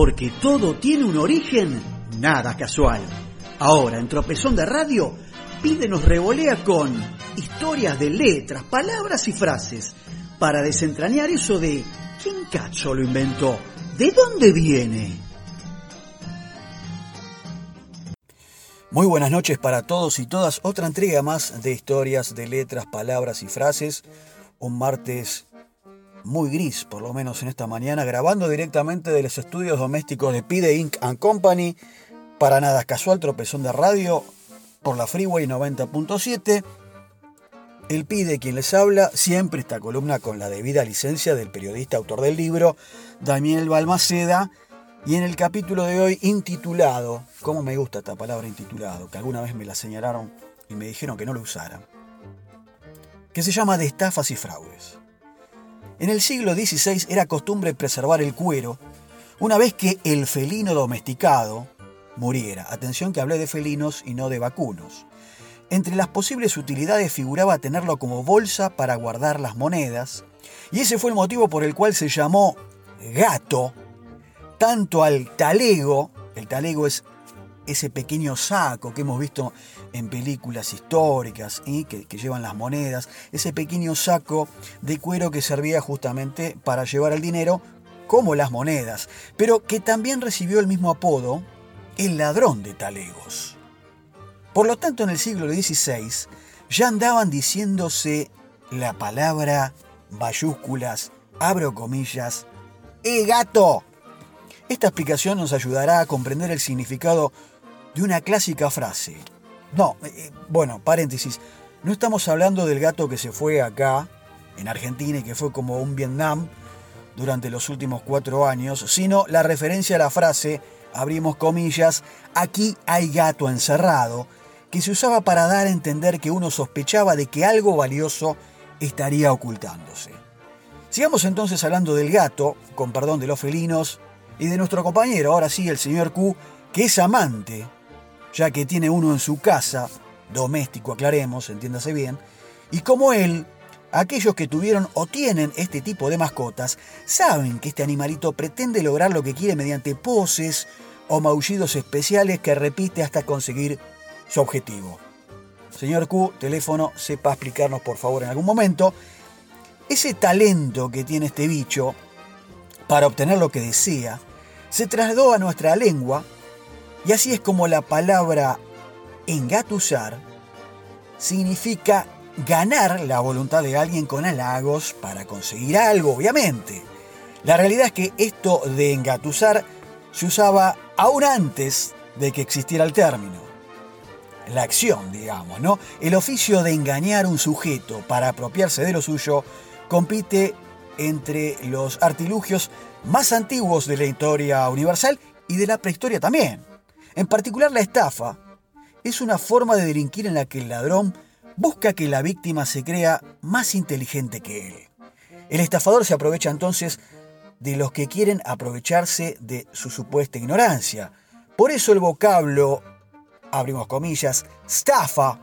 porque todo tiene un origen nada casual. Ahora, en Tropezón de Radio, Pide nos revolea con historias de letras, palabras y frases para desentrañar eso de ¿quién cacho lo inventó? ¿De dónde viene? Muy buenas noches para todos y todas. Otra entrega más de historias de letras, palabras y frases. Un martes muy gris, por lo menos en esta mañana, grabando directamente de los estudios domésticos de Pide Inc. and Company. Para nada casual, tropezón de radio por la Freeway 90.7. El Pide quien les habla, siempre esta columna con la debida licencia del periodista autor del libro, Daniel Balmaceda. Y en el capítulo de hoy intitulado, ¿cómo me gusta esta palabra intitulado? Que alguna vez me la señalaron y me dijeron que no lo usara. Que se llama de estafas y fraudes. En el siglo XVI era costumbre preservar el cuero una vez que el felino domesticado muriera. Atención que hablé de felinos y no de vacunos. Entre las posibles utilidades figuraba tenerlo como bolsa para guardar las monedas, y ese fue el motivo por el cual se llamó gato, tanto al talego, el talego es ese pequeño saco que hemos visto en películas históricas y que, llevan las monedas, ese pequeño saco de cuero que servía justamente para llevar el dinero como las monedas, pero que también recibió el mismo apodo, el ladrón de talegos. Por lo tanto, en el siglo XVI ya andaban diciéndose la palabra mayúsculas, abro comillas, ¡eh gato! Esta explicación nos ayudará a comprender el significado de una clásica frase. No, eh, eh, bueno, paréntesis, no estamos hablando del gato que se fue acá, en Argentina, y que fue como un Vietnam durante los últimos cuatro años, sino la referencia a la frase, abrimos comillas, aquí hay gato encerrado, que se usaba para dar a entender que uno sospechaba de que algo valioso estaría ocultándose. Sigamos entonces hablando del gato, con perdón de los felinos, y de nuestro compañero, ahora sí, el señor Q, que es amante ya que tiene uno en su casa, doméstico aclaremos, entiéndase bien, y como él, aquellos que tuvieron o tienen este tipo de mascotas saben que este animalito pretende lograr lo que quiere mediante poses o maullidos especiales que repite hasta conseguir su objetivo. Señor Q, teléfono, sepa explicarnos por favor en algún momento ese talento que tiene este bicho para obtener lo que desea se trasladó a nuestra lengua y así es como la palabra engatusar significa ganar la voluntad de alguien con halagos para conseguir algo, obviamente. La realidad es que esto de engatusar se usaba aún antes de que existiera el término. La acción, digamos, ¿no? El oficio de engañar a un sujeto para apropiarse de lo suyo compite entre los artilugios más antiguos de la historia universal y de la prehistoria también. En particular la estafa es una forma de delinquir en la que el ladrón busca que la víctima se crea más inteligente que él. El estafador se aprovecha entonces de los que quieren aprovecharse de su supuesta ignorancia. Por eso el vocablo, abrimos comillas, stafa,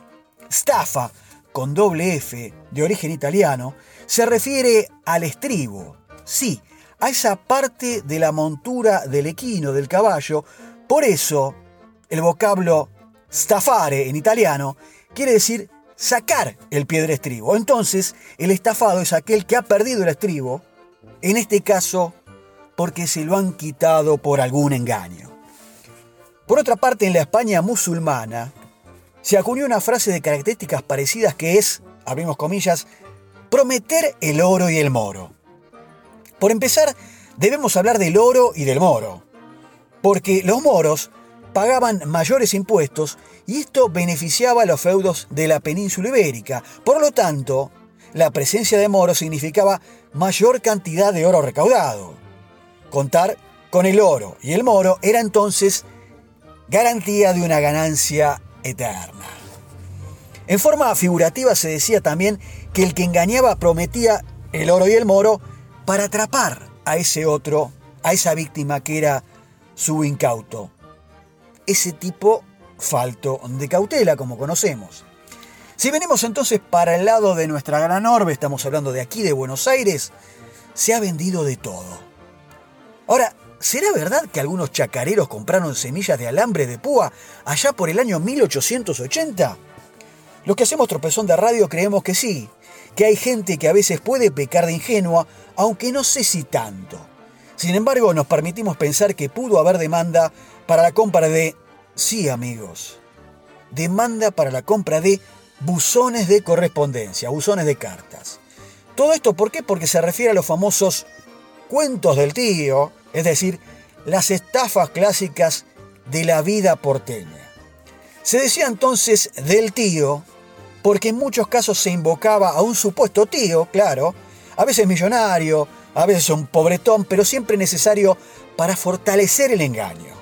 stafa, con doble F, de origen italiano, se refiere al estribo, sí, a esa parte de la montura del equino, del caballo, por eso, el vocablo stafare en italiano quiere decir sacar el pie del estribo. Entonces, el estafado es aquel que ha perdido el estribo, en este caso, porque se lo han quitado por algún engaño. Por otra parte, en la España musulmana, se acuñó una frase de características parecidas que es, abrimos comillas, prometer el oro y el moro. Por empezar, debemos hablar del oro y del moro porque los moros pagaban mayores impuestos y esto beneficiaba a los feudos de la península ibérica. Por lo tanto, la presencia de moros significaba mayor cantidad de oro recaudado. Contar con el oro y el moro era entonces garantía de una ganancia eterna. En forma figurativa se decía también que el que engañaba prometía el oro y el moro para atrapar a ese otro, a esa víctima que era su incauto. Ese tipo falto de cautela, como conocemos. Si venimos entonces para el lado de nuestra gran orbe, estamos hablando de aquí, de Buenos Aires, se ha vendido de todo. Ahora, ¿Será verdad que algunos chacareros compraron semillas de alambre de púa allá por el año 1880? Los que hacemos tropezón de radio creemos que sí, que hay gente que a veces puede pecar de ingenua, aunque no sé si tanto. Sin embargo, nos permitimos pensar que pudo haber demanda para la compra de... Sí, amigos. Demanda para la compra de buzones de correspondencia, buzones de cartas. Todo esto, ¿por qué? Porque se refiere a los famosos cuentos del tío, es decir, las estafas clásicas de la vida porteña. Se decía entonces del tío, porque en muchos casos se invocaba a un supuesto tío, claro, a veces millonario, a veces un pobretón, pero siempre necesario para fortalecer el engaño.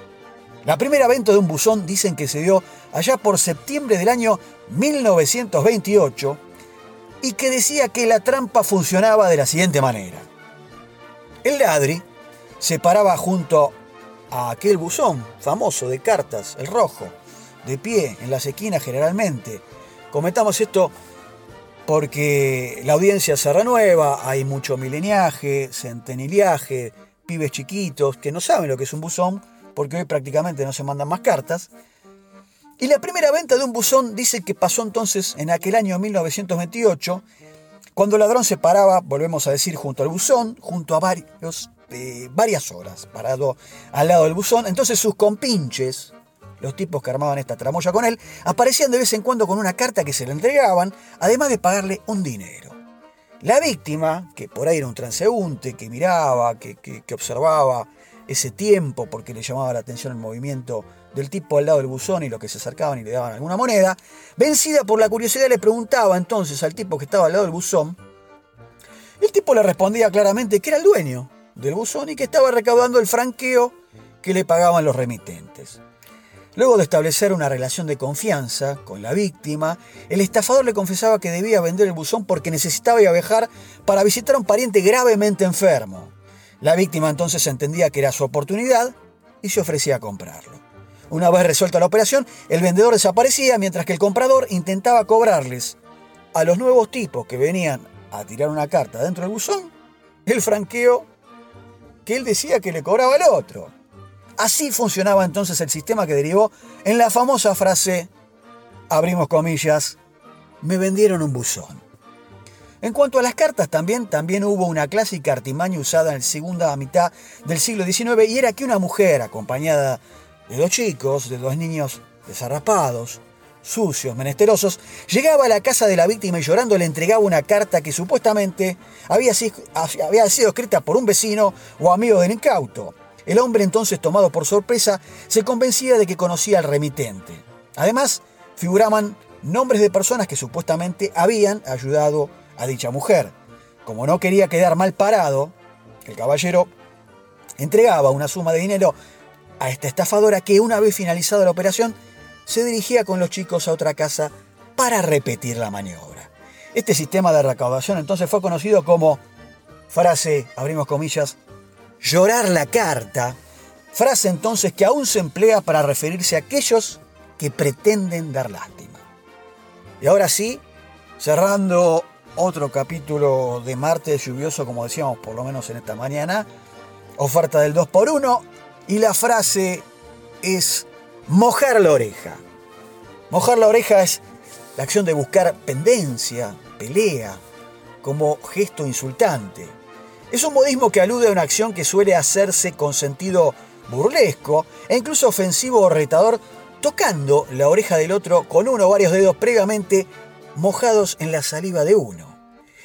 La primera venta de un buzón dicen que se dio allá por septiembre del año 1928 y que decía que la trampa funcionaba de la siguiente manera. El ladri se paraba junto a aquel buzón famoso de cartas, el rojo, de pie en las esquinas generalmente. Comentamos esto porque la audiencia se renueva, hay mucho mileniaje, centeniliaje, pibes chiquitos que no saben lo que es un buzón, porque hoy prácticamente no se mandan más cartas. Y la primera venta de un buzón dice que pasó entonces en aquel año 1928, cuando el ladrón se paraba, volvemos a decir, junto al buzón, junto a varios, eh, varias horas, parado al lado del buzón. Entonces sus compinches, los tipos que armaban esta tramoya con él, aparecían de vez en cuando con una carta que se le entregaban, además de pagarle un dinero. La víctima, que por ahí era un transeúnte, que miraba, que, observaba ese tiempo porque le llamaba la atención el movimiento del tipo al lado del buzón y los que se acercaban y le daban alguna moneda, vencida por la curiosidad le preguntaba entonces al tipo que estaba al lado del buzón, el tipo le respondía claramente que era el dueño del buzón y que estaba recaudando el franqueo que le pagaban los remitentes. Luego de establecer una relación de confianza con la víctima, el estafador le confesaba que debía vender el buzón porque necesitaba viajar para visitar a un pariente gravemente enfermo. La víctima entonces entendía que era su oportunidad y se ofrecía a comprarlo. Una vez resuelta la operación, el vendedor desaparecía mientras que el comprador intentaba cobrarles a los nuevos tipos que venían a tirar una carta dentro del buzón el franqueo que él decía que le cobraba al otro. Así funcionaba entonces el sistema que derivó en la famosa frase, abrimos comillas, me vendieron un buzón. En cuanto a las cartas también, también hubo una clásica artimaña usada en la segunda mitad del siglo XIX y era que una mujer acompañada de dos chicos, de dos niños desarrapados, sucios, menesterosos, llegaba a la casa de la víctima y llorando le entregaba una carta que supuestamente había sido, había sido escrita por un vecino o amigo del incauto. El hombre entonces, tomado por sorpresa, se convencía de que conocía al remitente. Además, figuraban nombres de personas que supuestamente habían ayudado a dicha mujer. Como no quería quedar mal parado, el caballero entregaba una suma de dinero a esta estafadora que una vez finalizada la operación se dirigía con los chicos a otra casa para repetir la maniobra. Este sistema de recaudación entonces fue conocido como frase, abrimos comillas, llorar la carta, frase entonces que aún se emplea para referirse a aquellos que pretenden dar lástima. Y ahora sí, cerrando otro capítulo de martes lluvioso, como decíamos por lo menos en esta mañana, oferta del 2x1 y la frase es mojar la oreja. Mojar la oreja es la acción de buscar pendencia, pelea, como gesto insultante. Es un modismo que alude a una acción que suele hacerse con sentido burlesco e incluso ofensivo o retador, tocando la oreja del otro con uno o varios dedos previamente mojados en la saliva de uno.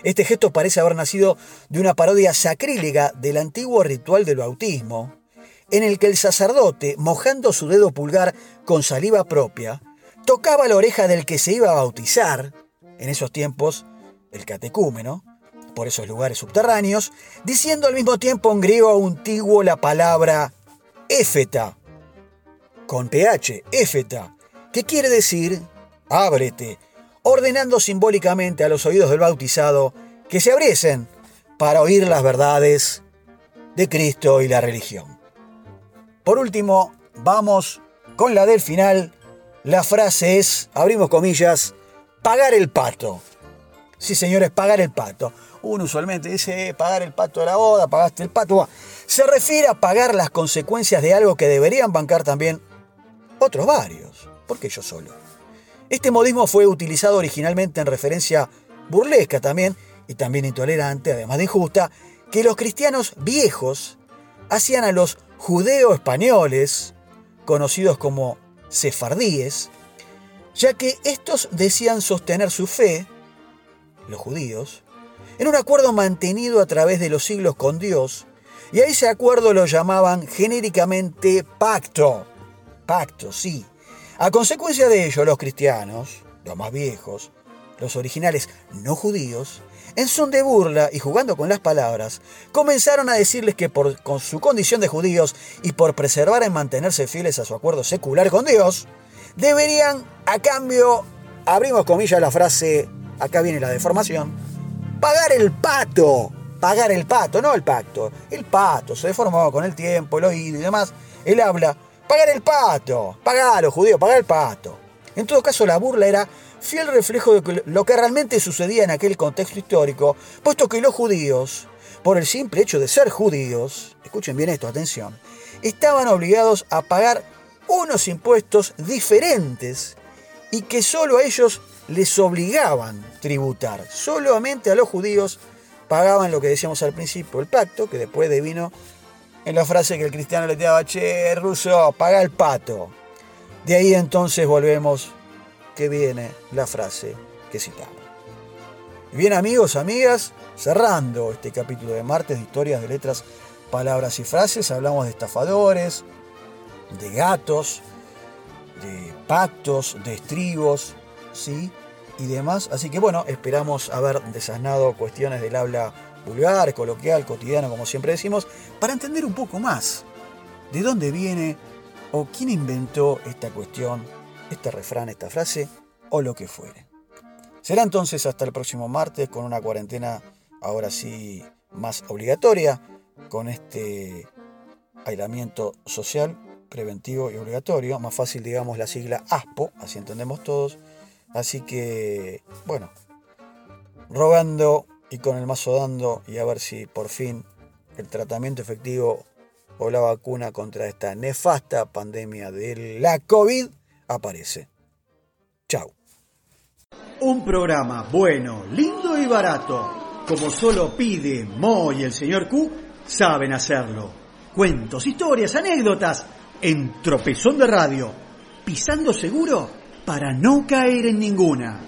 Este gesto parece haber nacido de una parodia sacrílega del antiguo ritual del bautismo, en el que el sacerdote, mojando su dedo pulgar con saliva propia, tocaba la oreja del que se iba a bautizar, en esos tiempos el catecúmeno, por esos lugares subterráneos, diciendo al mismo tiempo en griego antiguo la palabra éfeta, con ph, éfeta, que quiere decir ábrete, ordenando simbólicamente a los oídos del bautizado que se abriesen para oír las verdades de Cristo y la religión. Por último, vamos con la del final. La frase es, abrimos comillas, pagar el pato. Sí, señores, pagar el pato. Uno usualmente dice, eh, pagar el pato de la boda, pagaste el pato. se refiere a pagar las consecuencias de algo que deberían bancar también otros varios. ¿Por qué yo solo? Este modismo fue utilizado originalmente en referencia burlesca también, y también intolerante, además de injusta, que los cristianos viejos hacían a los judeo españoles, conocidos como sefardíes, ya que estos decían sostener su fe, los judíos, en un acuerdo mantenido a través de los siglos con Dios, y a ese acuerdo lo llamaban genéricamente pacto. Pacto, sí. A consecuencia de ello, los cristianos, los más viejos, los originales no judíos, en son de burla y jugando con las palabras, comenzaron a decirles que por con su condición de judíos y por preservar y mantenerse fieles a su acuerdo secular con Dios, deberían, a cambio, abrimos comillas la frase, acá viene la deformación, pagar el pato. Pagar el pato, no el pacto. El pato se deformó con el tiempo, el oído y demás. Él habla, pagar el pato. Pagalo, judío, pagar el pato. En todo caso, la burla era fiel reflejo de lo que realmente sucedía en aquel contexto histórico, puesto que los judíos, por el simple hecho de ser judíos, escuchen bien esto, atención, estaban obligados a pagar unos impuestos diferentes y que solo a ellos les obligaban tributar. Solamente a los judíos pagaban lo que decíamos al principio, el pacto, que después devino en la frase que el cristiano le tiraba, che, ruso, paga el pato. De ahí entonces volvemos que viene la frase que citamos. Bien amigos, amigas, cerrando este capítulo de martes de historias de letras, palabras y frases, hablamos de estafadores, de gatos, de pactos, de estribos, ¿sí? Y demás. Así que bueno, esperamos haber desasnado cuestiones del habla vulgar, coloquial, cotidiano, como siempre decimos, para entender un poco más de dónde viene o quién inventó esta cuestión este refrán, esta frase o lo que fuere. Será entonces hasta el próximo martes con una cuarentena ahora sí más obligatoria, con este aislamiento social preventivo y obligatorio, más fácil digamos la sigla ASPO, así entendemos todos. Así que, bueno, rogando y con el mazo dando y a ver si por fin el tratamiento efectivo o la vacuna contra esta nefasta pandemia de la COVID aparece. Chao. Un programa bueno, lindo y barato, como solo pide Mo y el señor Q, saben hacerlo. Cuentos, historias, anécdotas, en tropezón de radio, pisando seguro para no caer en ninguna.